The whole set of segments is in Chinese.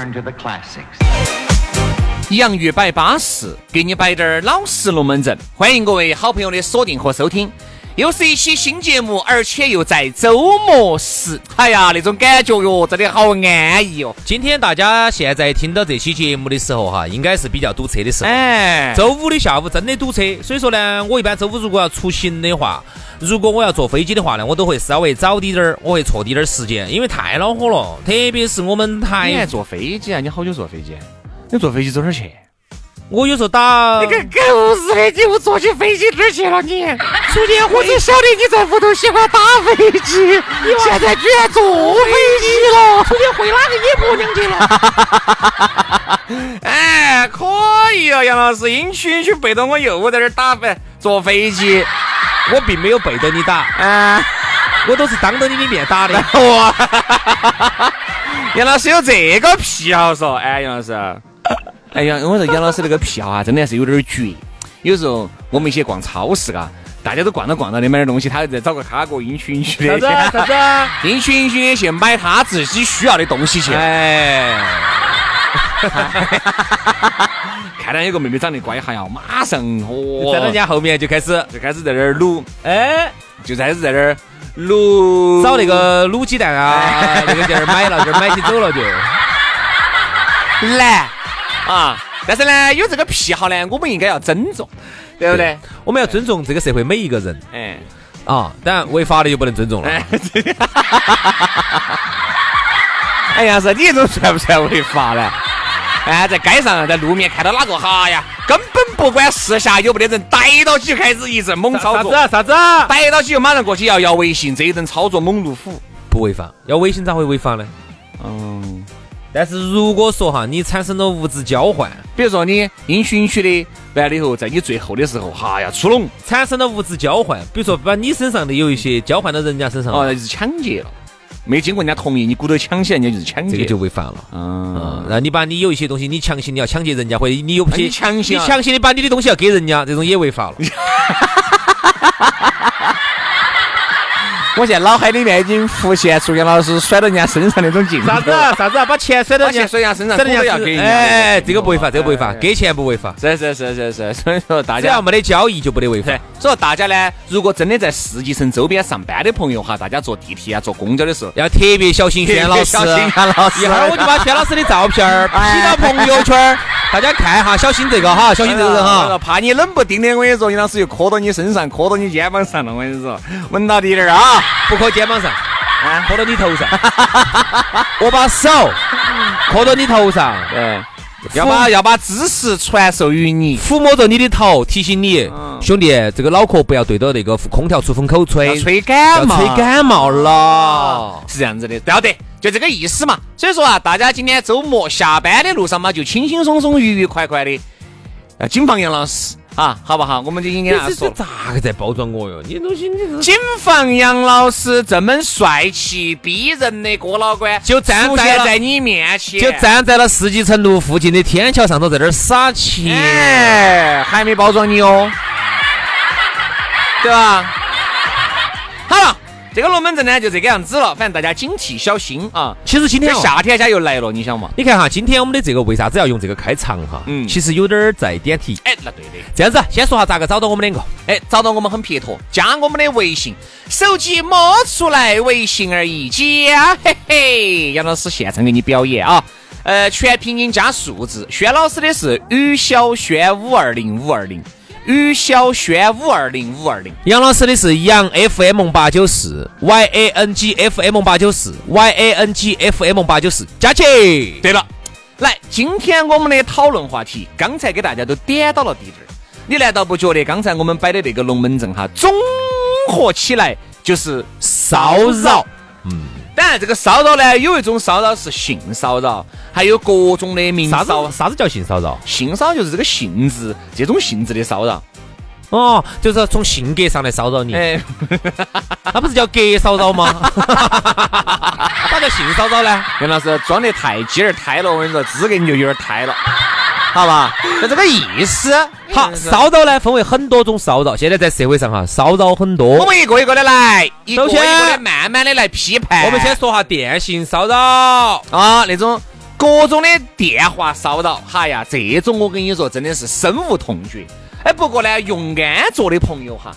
Turn to the classics 阳玉摆巴士，给你摆点老式龙门阵，欢迎各位好朋友的锁定和收听。又是一期新节目，而且又在周末时。哎呀，那种感觉哟，真的好安逸哦。今天大家现在听到这期节目的时候哈，应该是比较堵车的时候。哎，周五的下午真的堵车，所以说呢，我一般周五如果要出行的话，如果我要坐飞机的话呢，我都会稍微早滴点儿，我会错滴点儿时间，因为太恼火了。特别是我们台，你还坐飞机啊？你好久坐飞机？你坐飞机走哪儿去？我有时候打那个狗日的，你又坐起飞机哪儿去了？你昨天我只晓得你在屋头喜欢打飞机，你现在居然坐飞机了。昨天回哪个野婆娘去了？哎，可以啊，杨老师，阴区区背着我又在这儿打飞坐飞机，我并没有背着你打，啊，我都是当着你的面打的。哇，杨老师有这个癖好嗦，哎，杨老师。哎呀，我说杨老师那个癖好啊，真的是有点绝。有时候我们一起逛超市嘎，大家都逛着逛着的买点东西，他再找个卡哥，阴区阴区的，啥子啥子，阴区阴区的去买他自己需要的东西去。哎，看到有个妹妹长得乖哈呀，马上哦，在人家后面就开始就开始在那儿撸，哎，就开始在那儿撸，找那个卤鸡蛋啊，那个地儿买了，这儿买起走了就来。啊！但是呢，有这个癖好呢，我们应该要尊重，对不对？我们要尊重这个社会每一个人。哎，啊，当然违法的就不能尊重了。哎 呀，是你这种算不算违法呢？哎，在街上，在路面看到哪个哈呀，根本不管四下有没得人，逮到起就开始一阵猛操作。啥子？啥子？逮到起就马上过去要要微信，这一阵操作猛如虎，不违法。要微信咋会违法呢？嗯。但是如果说哈，你产生了物质交换，比如说你因循序的完了以后，在你最后的时候，哈呀出笼，产生了物质交换，比如说把你身上的有一些交换到人家身上，哦，那就是抢劫了，没经过人家同意，你鼓捣抢起来，人家就是抢劫，这个就违法了。嗯，然后你把你有一些东西，你强行你要抢劫人家，或者你有些强行，你强行的把你的东西要给人家，这种也违法了。我现在脑海里面已经浮现出杨老师甩到人家身上那种镜头。啥子？啥子？把钱甩到人家甩人家身上，人家要给人家。哎，这个不违法，这个不违法，给钱不违法。是是是是是，所以说大家只要没得交易就不得违法。所以说大家呢，如果真的在世纪城周边上班的朋友哈，大家坐地铁啊、坐公交的时候，要特别小心轩老师。小心轩老师。一会儿我就把轩老师的照片儿 P 到朋友圈，大家看哈，小心这个哈，小心这个人哈。怕你冷不丁的，我跟你说，杨老师又磕到你身上，磕到你肩膀上了，我跟你说，闻到滴点儿啊，不磕肩膀。上，磕到你头上，我把手磕到你头上，对，要把要把知识传授于你，抚摸着你的头，提醒你，兄弟，这个脑壳不要对着那个空调出风口吹，吹感冒，吹感冒了，是这样子的，不要得，就这个意思嘛。所以说啊，大家今天周末下班的路上嘛，就轻轻松松、愉愉快快的，要谨防杨老师。啊，好不好？我们就应该这说。咋个在包装我哟？你东西，你是。谨防杨老师这么帅气逼人的郭老倌就站在在你面前，就站在了世纪城路附近的天桥上头，在这儿撒钱。哎，还没包装你哦，对吧？好了，这个龙门阵呢就这个样子了，反正大家警惕小心啊。其实今天哦夏天家又来了，你想嘛？你看哈，今天我们的这个为啥子要用这个开场哈？嗯其实有点儿在点题。哎，那对的。这样子，先说下咋个找到我们两个。哎，找到我们很撇脱，加我们的微信，手机摸出来微信而已，加嘿嘿，杨老师现场给你表演啊。呃，全拼音加数字，轩老师的是于小轩五二零五二零，于小轩五二零五二零。杨老师的是杨 FM 八九四，Y A N G F M 八九四，Y A N G F M 八九四，加起。对了，来，今天我们的讨论话题，刚才给大家都点到了地址，你难道不觉得刚才我们摆的那个龙门阵哈，综合起来就是骚扰？当然，这个骚扰呢，有一种骚扰是性骚扰，还有各种的名啥骚子。啥子叫性骚扰？性骚扰就是这个性质，这种性质的骚扰。哦，就是从性格上来骚扰你，哎，那不是叫格骚扰吗？啥叫性骚扰呢？杨老师装得太鸡儿胎了，我跟你说，资格你就有点胎了，好吧？就这个意思。好，骚扰呢分为很多种骚扰，现在在社会上哈，骚扰很多我。们一个一个的来，一个一首先个的慢慢的来批判。我们先说下电信骚扰。啊，那种各种的电话骚扰，哈呀，这种我跟你说真的是深恶痛绝。哎，不过呢，用安卓的朋友哈，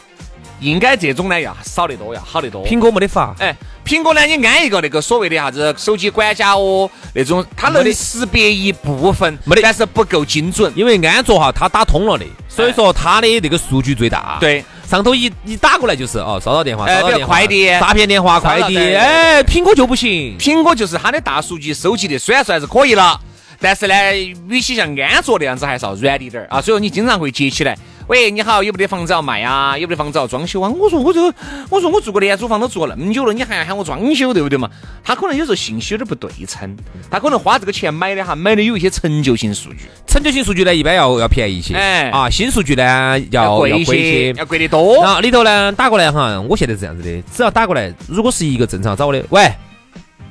应该这种呢要少得多，要好得多。苹果没得法，哎，苹果呢，你安一个那个所谓的啥子手机管家哦，那种它能识别一部分，没得但是不够精准。因为安卓哈它打通了的，所以说它的那个数据最大。，对，上头一一打过来就是哦，骚扰电话，骚扰电话快递诈骗电话、快递，哎，苹果就不行。苹果就是它的大数据收集的，虽然说还是可以了，但是呢，与其像安卓那样子，还是要软一点儿啊。所以说你经常会接起来，喂，你好，有没得房子要卖啊？有没得房子要装修啊？我说我这个，我说我住个廉租房都住了那么久了，你还要喊我装修，对不对嘛？他可能有时候信息有点不对称，他可能花这个钱买的哈，买的有一些陈旧性数据，陈旧性数据呢，一般要要便宜一些，哎啊，新数据呢要贵一贵一些，要贵得多。然后里头呢打过来哈，我现在是这样子的，只要打过来，如果是一个正常找我的，喂，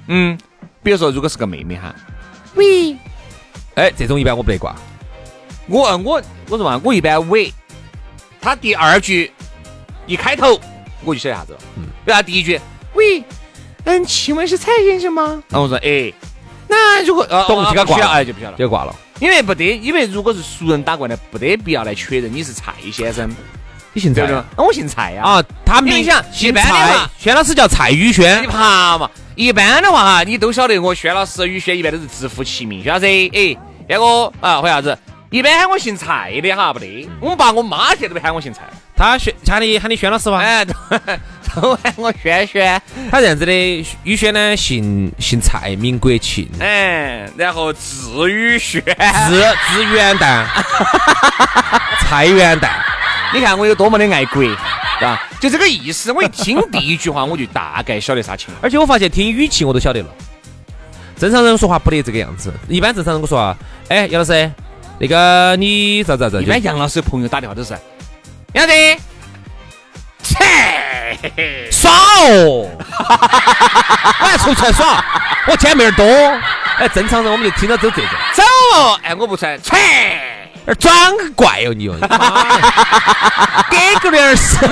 嗯，比如说如果是个妹妹哈，喂哎，这种一般我不得挂。我我我说嘛，我一般喂，他第二句一开头我就晓得啥子了。嗯，比如他第一句，喂，嗯，请问是蔡先生吗？然后我说，哎，那如果呃懂这个挂哎就不晓得了，就挂了。因为不得，因为如果是熟人打过来，不得必要来确认你是蔡先生，你姓蔡对不对？那我姓蔡呀。啊？他们你想一姓般的蔡话，轩老师叫蔡宇你轩，爬嘛，一般的话哈，你都晓得我轩老师、宇轩一般都是直呼其名，轩老师，哎，那个啊，或啥子？一般喊我姓蔡的哈，不得。我们爸我妈现在都不喊我姓蔡。他轩喊你喊你轩老师吧？哎，都 都喊我轩轩，他这样子的，宇轩呢姓姓蔡，名国庆，哎，然后字宇轩，字字元旦，蔡元旦。你看我有多么的爱国，对吧？就这个意思。我一听第一句话，我就大概晓得啥情况。而且我发现听语气我都晓得了，正常人说话不得这个样子。一般正常人我说啊，哎，杨老师，那个你咋咋咋？一般杨老师的朋友打电话都是杨子，切，耍哦，我还出去耍，我见面儿多。哎，正常人我们就听到走这种，走哦，哎，我不穿，切。而装怪哦你哦，给个脸儿是。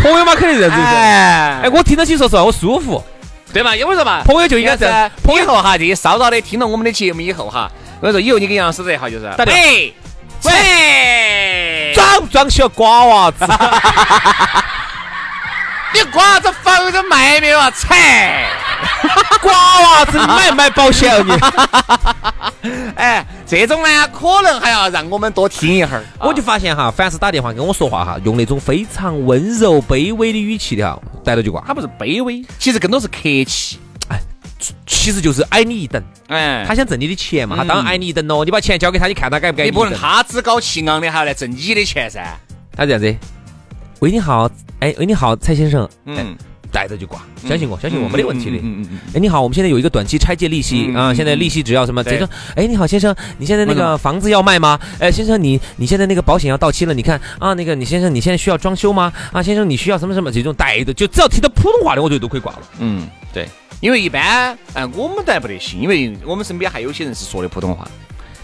朋友嘛，肯定这样子。哎，哎，我听到起，说实话，我舒服。对嘛？因为说嘛，朋友就应该是朋友以后哈，这些骚扰的听了我们的节目以后哈，我跟你说，以后你跟杨老师这哈就是，喂喂，装不装起了瓜娃子？你瓜子房子卖没有啊？切！瓜娃子，你买不买保险哦你？哎，这种呢，可能还要让我们多听一会儿。我就发现哈，凡是打电话跟我说话哈，用那种非常温柔、卑微的语气的哈，逮到就挂。他不是卑微，其实更多是客气。哎其实就是矮你一等，哎，他想挣你的钱嘛，他嗯当然矮你一等喽。你把钱交给他，你看他敢不敢？你不能。他趾高气昂的还要来挣你的钱噻。他这样子，喂你好，哎，喂你好，蔡先生，嗯，嗯，带着就挂，相信我，相信我，没得问题的。嗯嗯嗯哎，你好，我们现在有一个短期拆借利息啊，现在利息只要什么？对这种，哎，你好，先生，你现在那个房子要卖吗？哎，先生，你你现在那个保险要到期了，你看啊，那个你先生，你现在需要装修吗？啊，先生，你需要什么什么？这种带着，就只要听到普通话的，我觉得都可以挂了。嗯，对，因为一般，哎，我们倒还不得行，因为我们身边还有些人是说的普通话。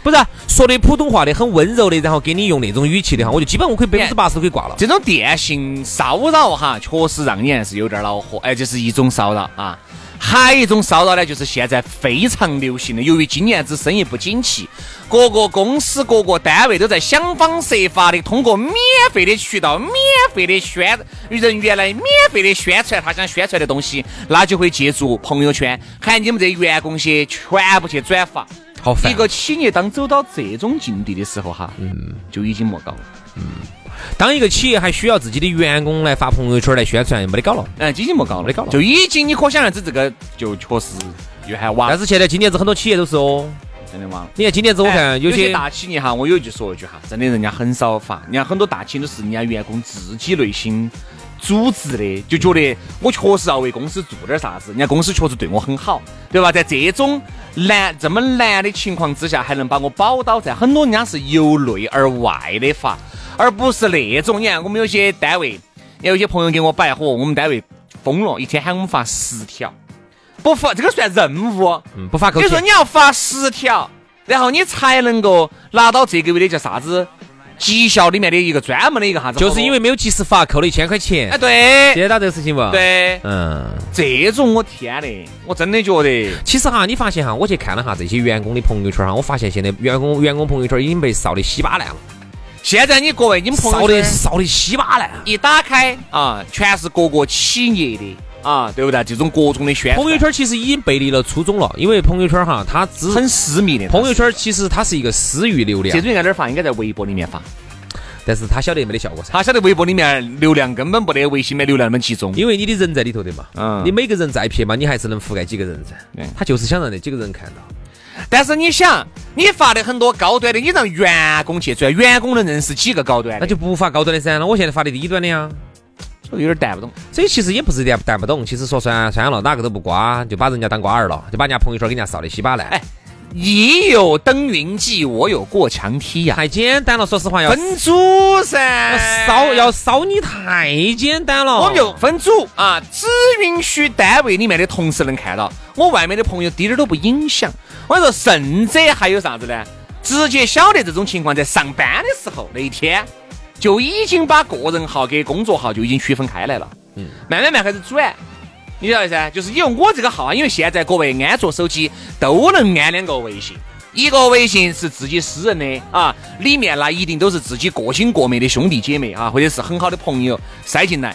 不是说的普通话的很温柔的，然后给你用那种语气的哈，我就基本我可以百分之八十都可以挂了。这种电信骚扰哈，确实让你还是有点恼火。哎，这是一种骚扰啊。还有一种骚扰呢，就是现在非常流行的，由于今年子生意不景气，各个公司、各个单位都在想方设法的通过免费的渠道、免费的宣人员来免费的宣传他想宣传的东西，那就会借助朋友圈喊你们这员工些全部去转发。好烦一个企业当走到这种境地的时候，哈，嗯，就已经莫搞了。嗯当一个企业还需要自己的员工来发朋友圈来宣传，没得搞了。哎，已经莫搞了，没搞了就已经你可想而知，这个就确实又还晚但。是现在今年子很多企业都是哦，真的吗？你看今年子我看有些大企业哈，我有一句说一句哈，真的人家很少发，你看很多大企业都是人家员工自己内心组织的，就觉得我确实要为公司做点啥子，人家公司确实对我很好，对吧？在这种难这么难的情况之下，还能把我保到在，很多人家是由内而外的发，而不是那种你看我们有些单位，有些朋友给我摆火，我们单位疯了，一天喊我们发十条，不发这个算任务。嗯不发口气。比如说，你要发十条，然后你才能够拿到这个月的叫啥子绩效里面的一个专门的一个啥子，就是因为没有及时发，扣了一千块钱哎，。对接到这个事情不？。对，嗯，这种我天嘞，我真的觉得其实哈，你发现哈，我去看了哈这些员工的朋友圈哈，我发现现在员工员工朋友圈已经被烧得稀巴烂了，现在你各位你们朋友圈得扫得稀巴烂。一打开啊，全是各个企业的啊，对不对？这种各种的宣朋友圈其实已经背离了初衷了，因为朋友圈哈，它只很私密的，朋友圈其实它是一个私域流量这，种应该哪儿发？应该在微博里面发。但是他晓得没得效果噻，他晓得微博里面流量根本不得微信里面流量那么集中。因为你的人在里头的嘛，嗯你每个人再撇嘛，你还是能覆盖几个人噻对，他就是想让那几个人看到。但是你想，你发的很多高端的，你让员工去转，员工能认识几个高端的？那就不发高端的噻。那我现在发的低端的呀，有点带不懂。所以其实也不是点带不懂，其实说算算了，哪个都不瓜，就把人家当瓜儿了，就把人家朋友圈给人家扫的稀巴烂。哎你有登云际，我有过墙梯呀、太简单了，说实话要分组噻，要烧要烧你太简单了。我们就分组啊，只允许单位里面的同事能看到，我外面的朋友滴点儿都不影响。我跟你说，甚至还有啥子呢？直接晓得这种情况，在上班的时候那一天就已经把个人号跟工作号就已经区分开来了。嗯，慢慢慢开始转。你晓得噻，就是因为我这个号啊，因为现在各位安卓手机都能安两个微信，一个微信是自己私人的啊，里面那一定都是自己过亲过妹的兄弟姐妹啊，或者是很好的朋友塞进来。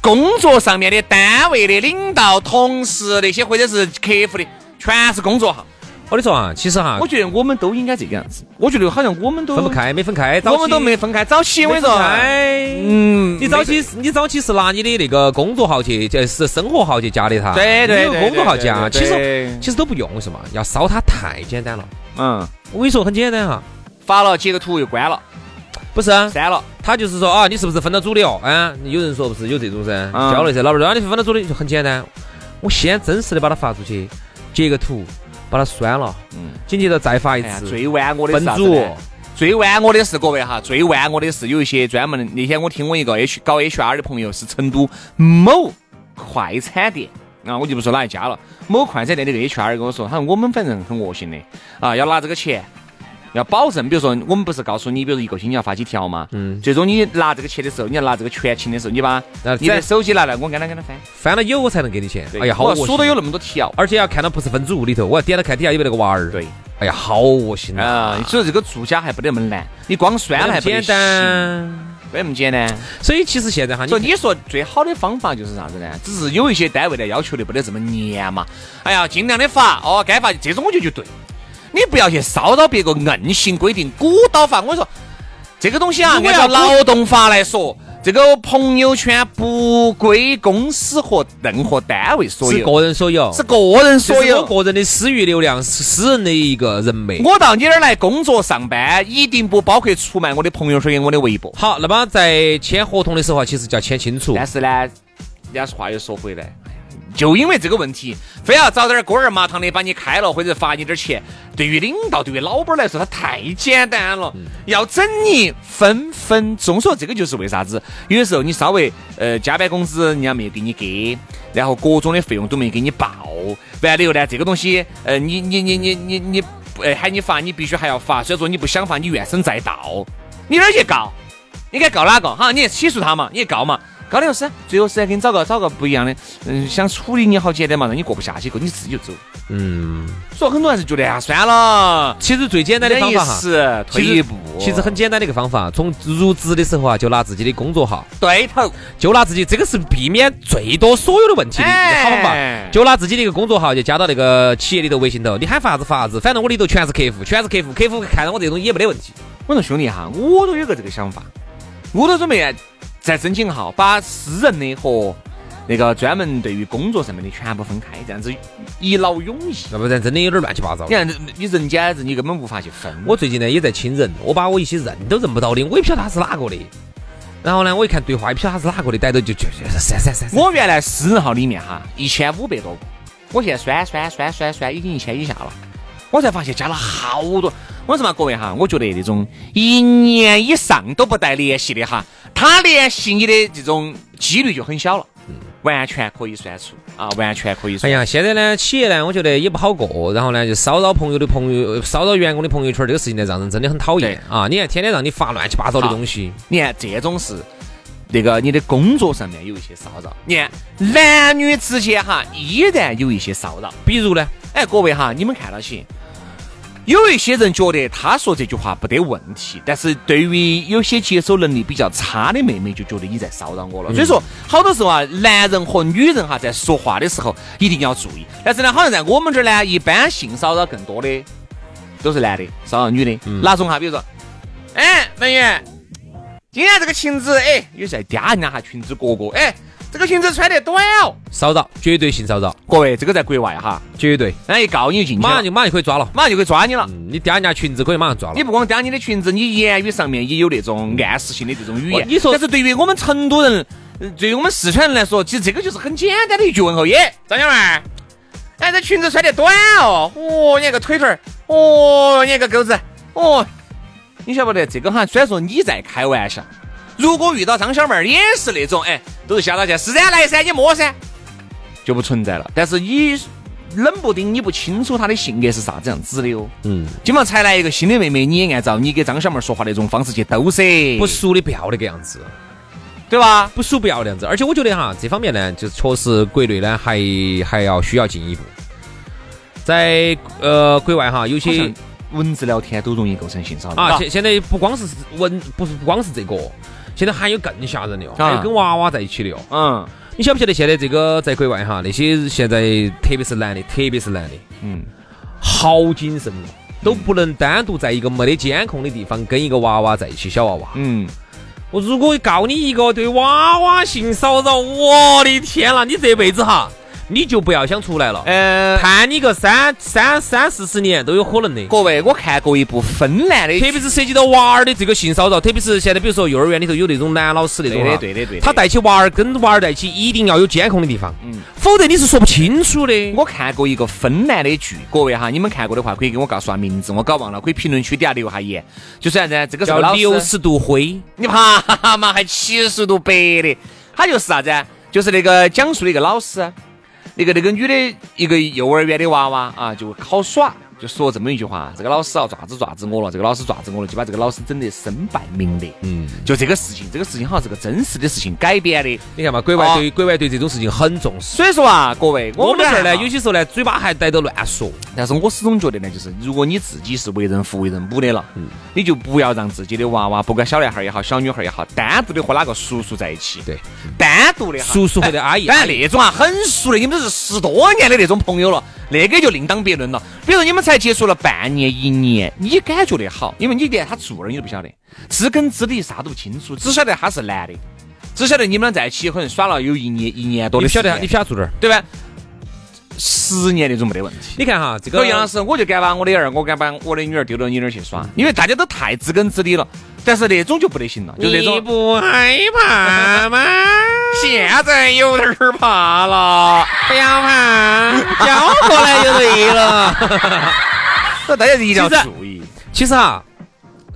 工作上面的、单位的领导、同事那些，或者是客户的，全是工作号。我跟你说啊，其实哈我，觉得我们都应该这个样子。我觉得好像我们都分不，开，没分开，早我们都没分开。早起我跟你说，哎，嗯，你早期你早起是拿你的那个工作号去，就是生活号去加的他，对对对工作号加，其实其实都不用，为什么？要烧它太简单了。嗯，我跟你说很简单哈，发了截个图又关了，不是啊，删了。他就是说啊，你是不是分到组的哦？啊，有人说不是有这种噻，嗯交了噻，老板说啊，你是分到组的，就很简单。我先真实的把它发出去，截个图，把它删了，嗯，紧接着再发一次，最玩我的是。最玩我的是各位哈，最玩我的是有一些专门的。那天我听我一个 H 搞 HR 的朋友是成都某快餐店啊，我就不说哪一家了。某快餐店的这个 HR 跟我说，他说我们反正很恶心的啊，要拿这个钱。要保证，比如说我们不是告诉你，比如说一个星期要发几条嘛，嗯最终你拿这个钱的时候，你要拿这个全勤的时候，你把那你的手机拿来，我跟他跟他翻，翻了有我才能给你钱。哎呀，好我恶心。数都有那么多条，而且要看到不是分组里头，我要点到看底下有没有那个娃儿。对，哎呀，好恶心啊啊！，所以这个做假还不得那么难，你光酸了还不得简行，单。不得那么简单。所以其实现在哈，所以你你说最好的方法就是啥子呢？只是有一些单位呢要求的不得这么严嘛。哎呀，尽量的发哦，该发这种我觉得就对。你不要去骚扰别个，硬性规定鼓捣法。我跟你说，这个东西啊，按照劳动法来说，这个朋友圈不归公司和任何单位所有，是个人所有，是个人所有。个人的私域流量，是私人的一个人脉。我到你这儿来工作上班，一定不包括出卖我的朋友圈跟我的微博。好，那么在签合同的时候啊，其实就要签清楚。但是呢，人家话又说回来，就因为这个问题，非要找点儿锅儿麻糖的把你开了，或者罚你点儿钱。对于领导，对于老板来说，他太简单了，要整你分分钟。所以这个就是为啥子，有的时候你稍微呃加班工资人家没有给你给，然后各种的费用都没给你报，完了以后呢，这个东西呃你你你你你你。哎喊你罚，你必须还要罚。所以说你不想罚，你怨声载道，你哪儿去告？你该告哪个？哈，你起诉他嘛，你告嘛。高老师，最后实在给你找个找个不一样的，嗯，想处理你好简单嘛，让你过不下去，你自己就走。嗯，所以很多人是觉得啊，算了。其实最简单的方法哈，退一步。其实很简单的一个方法，从入职的时候啊，就拿自己的工作号对头，就拿自己，这个是避免最多所有的问题的好方法。就拿自己的一个工作号，就加到那个企业里头微信头，你喊发啥子发啥子，反正我里头全是客户，全是客户，客户看到我这种也没得问题。我说兄弟哈，我都有个这个想法，我都准备。再申请号，把私人的和那个专门对于工作上面的全部分开，这样子一劳永逸。要不然真的有点乱七八糟。你看，你人间人，你根本无法去分。我最近呢也在清人，我把我一些认都认不到的，我也不晓得他是哪个的。然后呢，我一看对话，也不晓得他是哪个的，逮到就就就删删删。我原来私人号里面哈一千五百多个，我现在删删删删删，已经一千以下了。我才发现加了好多。我说嘛，各位哈，我觉得那种一年以上都不带联系的哈。他联系你的这种几率就很小了，完全可以算出啊，完全可以。哎呀，现在呢，企业呢，我觉得也不好过，然后呢，就骚扰朋友的朋友，骚扰员工的朋友圈，这个事情呢，让人真的很讨厌啊！你看，天天让你发乱七八糟的东西，你看这种是那个你的工作上面有一些骚扰，你看男女之间哈依然有一些骚扰，比如呢，哎，各位哈，你们看到起。有一些人觉得他说这句话不得问题，但是对于有些接受能力比较差的妹妹，就觉得你在骚扰我了。所以说，好多时候啊，男人和女人哈在说话的时候一定要注意。但是呢，好像在我们这儿呢，一般性骚扰更多的都是男的骚扰女的。哪种哈？比如说，哎，文员，今天这个裙子，哎，有在嗲人家哈裙子哥哥，哎。这个裙子穿得短哦，骚扰，绝对性骚扰。各位，这个在国外哈，绝对。那一告你就进去，马上就马上就可以抓了，马上就可以抓你了。你嗲人家裙子可以马上抓了。你不光嗲你的裙子，你言语上面也有那种暗示性的这种语言。你说，但是对于我们成都人，对于我们四川人来说，其实这个就是很简单的一句问候。耶，张小妹，哎，这裙子穿得短哦，哦，你那个腿腿儿，哦，你那个钩子，哦，你晓不得这个哈？虽然说你在开玩笑。如果遇到张小妹儿也是那种，哎，都是笑到去，是噻，来噻，你摸噻，就不存在了。但是你冷不丁你不清楚她的性格是啥子样子的哦。嗯。今嘛才来一个新的妹妹，你也按照你给张小妹儿说话那种方式去兜噻。不熟的不要那个样子，对吧？不熟不要那样子。而且我觉得哈，这方面呢，就确实国内呢还还要需要进一步。在呃国外哈，有些文字聊天都容易构成性骚扰啊。现现在不光是文，不是不光是这个。现在还有更吓人的哦，还有跟娃娃在一起的哦。嗯，你晓不晓得现在这个在国外哈，那些现在特别是男的，特别是男的，嗯，好谨慎哦，都不能单独在一个没得监控的地方跟一个娃娃在一起，小娃娃。嗯，我如果告你一个对娃娃性骚扰，我的天呐，你这辈子哈。你就不要想出来了，呃，判你个三三三四十年都有可能的。各位，我看过一部芬兰的，特别是涉及到娃儿的这个性骚扰，特别是现在比如说幼儿园里头有那种男老师那种，对的对的对的，他带起娃儿跟娃儿在一起，一定要有监控的地方，嗯，否则你是说不清楚的。我看过一个芬兰的剧，各位哈，你们看过的话可以给我告诉下名字，我搞忘了，可以评论区底下留下言。就是啥子？这个叫六十度灰，你怕嘛？还七十度白的，他就是啥子？就是那个讲述的一个老师。那个那个女的，一个幼儿园的娃娃啊，就好耍。就说这么一句话，这个老师要爪子爪子我了，这个老师爪子我了，就把这个老师整得身败名裂。嗯，就这个事情，这个事情好像是个真实的事情改编的。你看嘛，国外对国外对这种事情很重视。所以说啊，各位，我们这儿呢，有些时候呢，嘴巴还带着乱说。但是我始终觉得呢，就是如果你自己是为人父为人母的了，嗯，你就不要让自己的娃娃，不管小男孩也好，小女孩也好，单独的和哪个叔叔在一起。对，单独的叔叔或者阿姨。当然那种啊，很熟的，你们都是十多年的那种朋友了。那个就另当别论了。比如说你们才接触了半年、一年，你感觉得好，因为你连他住哪儿你都不晓得，知根知底啥都不清楚，只晓得他是男的，只晓得你们俩在一起可能耍了有一年、一年多的。你晓得，你晓得住哪儿，对吧？十年那种没得问题。你看哈，这个杨老师，我就敢把我的儿，我敢把我的女儿丢到你那儿去耍，因为大家都太知根知底了。但是那种就不得行了，就那种。你不害怕吗？现在有点怕了，不要怕，叫过来就对了。大家一定要注意。其实啊，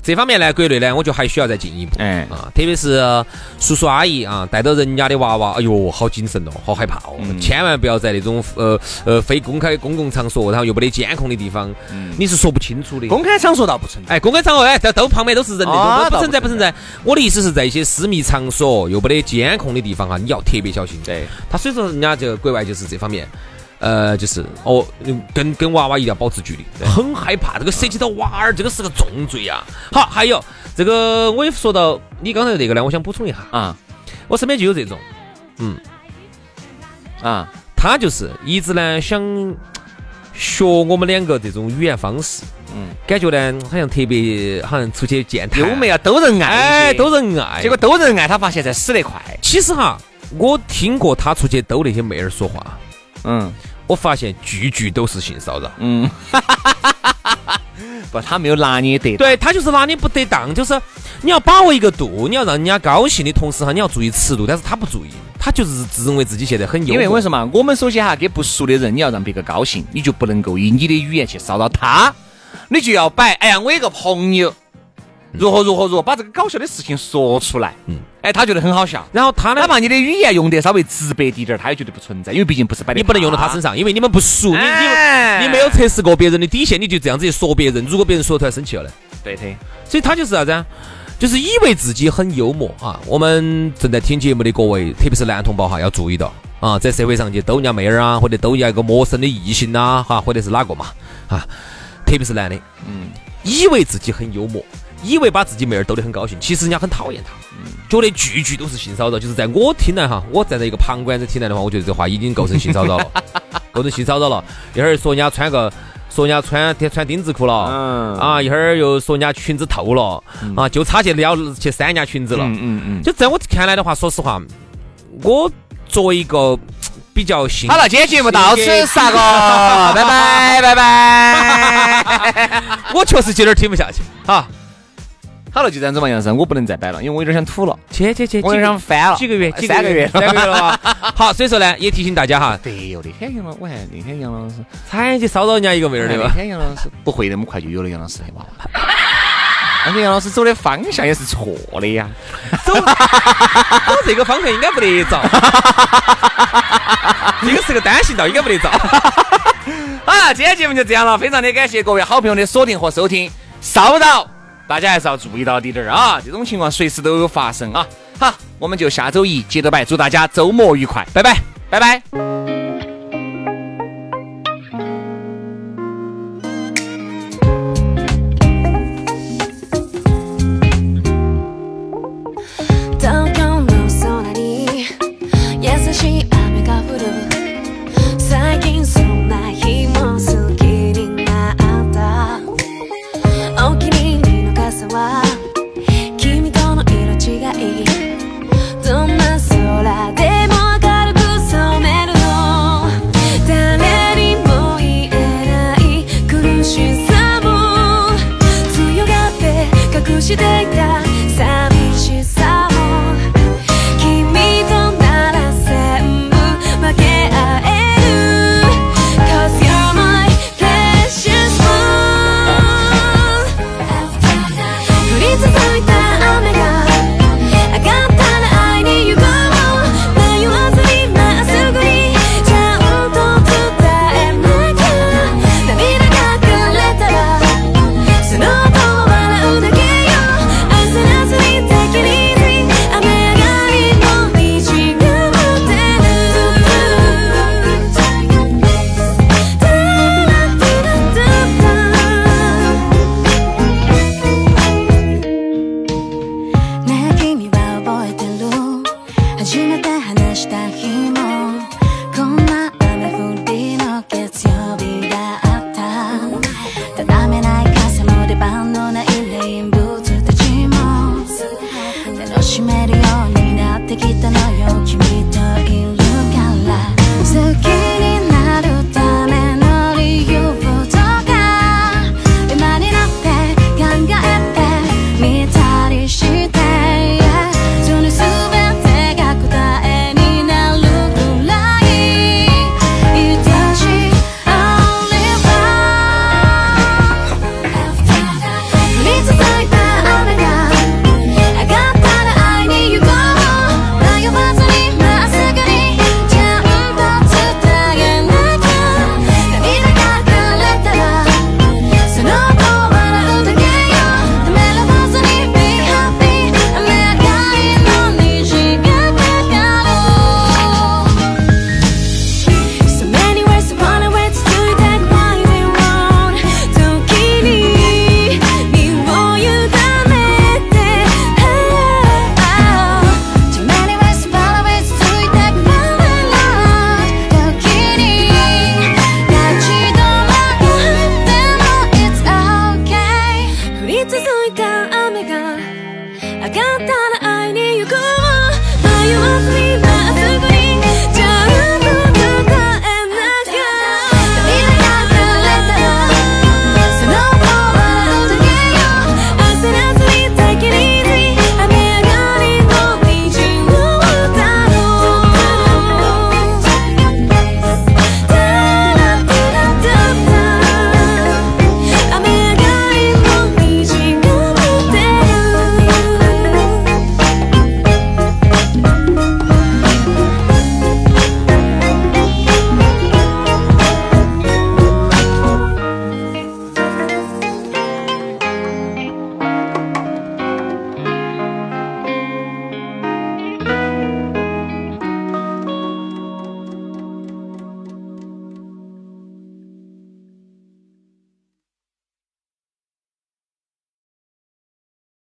这方面呢，国内呢，我觉得还需要再进一步。哎啊，特别是叔叔阿姨啊，带着人家的娃娃，哎呦，好谨慎哦，好害怕哦，千万不要在那种呃呃非公开公共场所，然后又没得监控的地方，你是说不清楚的。公开场所倒不存在，哎，公开场所哎，都都旁边都是人的，不存在不存在。我的意思是在一些私密场所又没得监控的地方哈，你要特别小心。对，他所以说人家就国外就是这方面。呃，就是哦，跟跟娃娃一定要保持距离，很害怕这个涉及到娃儿，这个是个重罪啊。好，还有这个，我也说到你刚才那个呢，我想补充一下。啊，我身边就有这种，嗯，啊，他就是一直呢想学我们两个这种语言方式，嗯，感觉呢好像特别好像出去见他，优美啊，都人爱，哎，都人爱，结果都人爱，他发现才死得快。其实哈，我听过他出去逗那些妹儿说话，嗯。我发现句句都是性骚扰。嗯，不，他没有拿捏得。对他就是拿捏不得当，就是你要把握一个度，你要让人家高兴的同时哈，你要注意尺度。但是他不注意，他就是自认为自己现在很幽默。因为为什么？我们首先哈，给不熟的人，你要让别个高兴，你就不能够以你的语言去骚扰他，你就要摆。哎呀，我有个朋友。如何如何如何把这个搞笑的事情说出来，嗯，哎，他觉得很好笑。然后他呢，哪怕你的语言用得稍微直白滴点儿，他也觉得不存在，因为毕竟不是摆你不能用到他身上，因为你们不熟，你你你没有测试过别人的底线，你就这样子去说别人，如果别人说出来生气了呢？对的。所以他就是啥子啊？就是以为自己很幽默啊！我们正在听节目的各位，特别是男同胞哈，要注意到啊，在社会上去逗人家妹儿啊，或者逗人家一个陌生的异性呐，哈，或者是哪个嘛啊，特别是男的，嗯，以为自己很幽默。以为把自己妹儿逗得很高兴，其实人家很讨厌他，觉得句句都是性骚扰。就是在我听来哈，我站在一个旁观者听来的话，我觉得这话已经构成性骚扰了，构成性骚扰了。一会儿说人家穿个，说人家穿穿丁字裤了，嗯啊，一会儿又说人家裙子透了，啊，就差去撩去扇人家裙子了，嗯嗯嗯。就在我看来的话，说实话，我作为一个比较性，好了，今天节目到此杀个，拜拜拜拜。我确实有点听不下去，哈。好了，就这样子嘛，杨生，我不能再摆了，因为我有点想吐了。去去去，我有点想翻了。几个月？三个月？三个月了。好，所以说呢，也提醒大家哈。对哟，那天杨老，我还那天杨老师才去骚扰人家一个妹儿的吧？那天杨老师不会那么快就有了杨老师的娃娃。而 且杨老师走的方向也是错的呀，走走这个方向应该不得着。这个是个单行道，应该不得着。好了，今天节目就这样了，非常的感谢各位好朋友的锁定和收听，骚扰。大家还是要注意到滴点儿啊，这种情况随时都有发生啊。好，我们就下周一接着摆，祝大家周末愉快，拜拜，拜拜。していた。地めて話した日も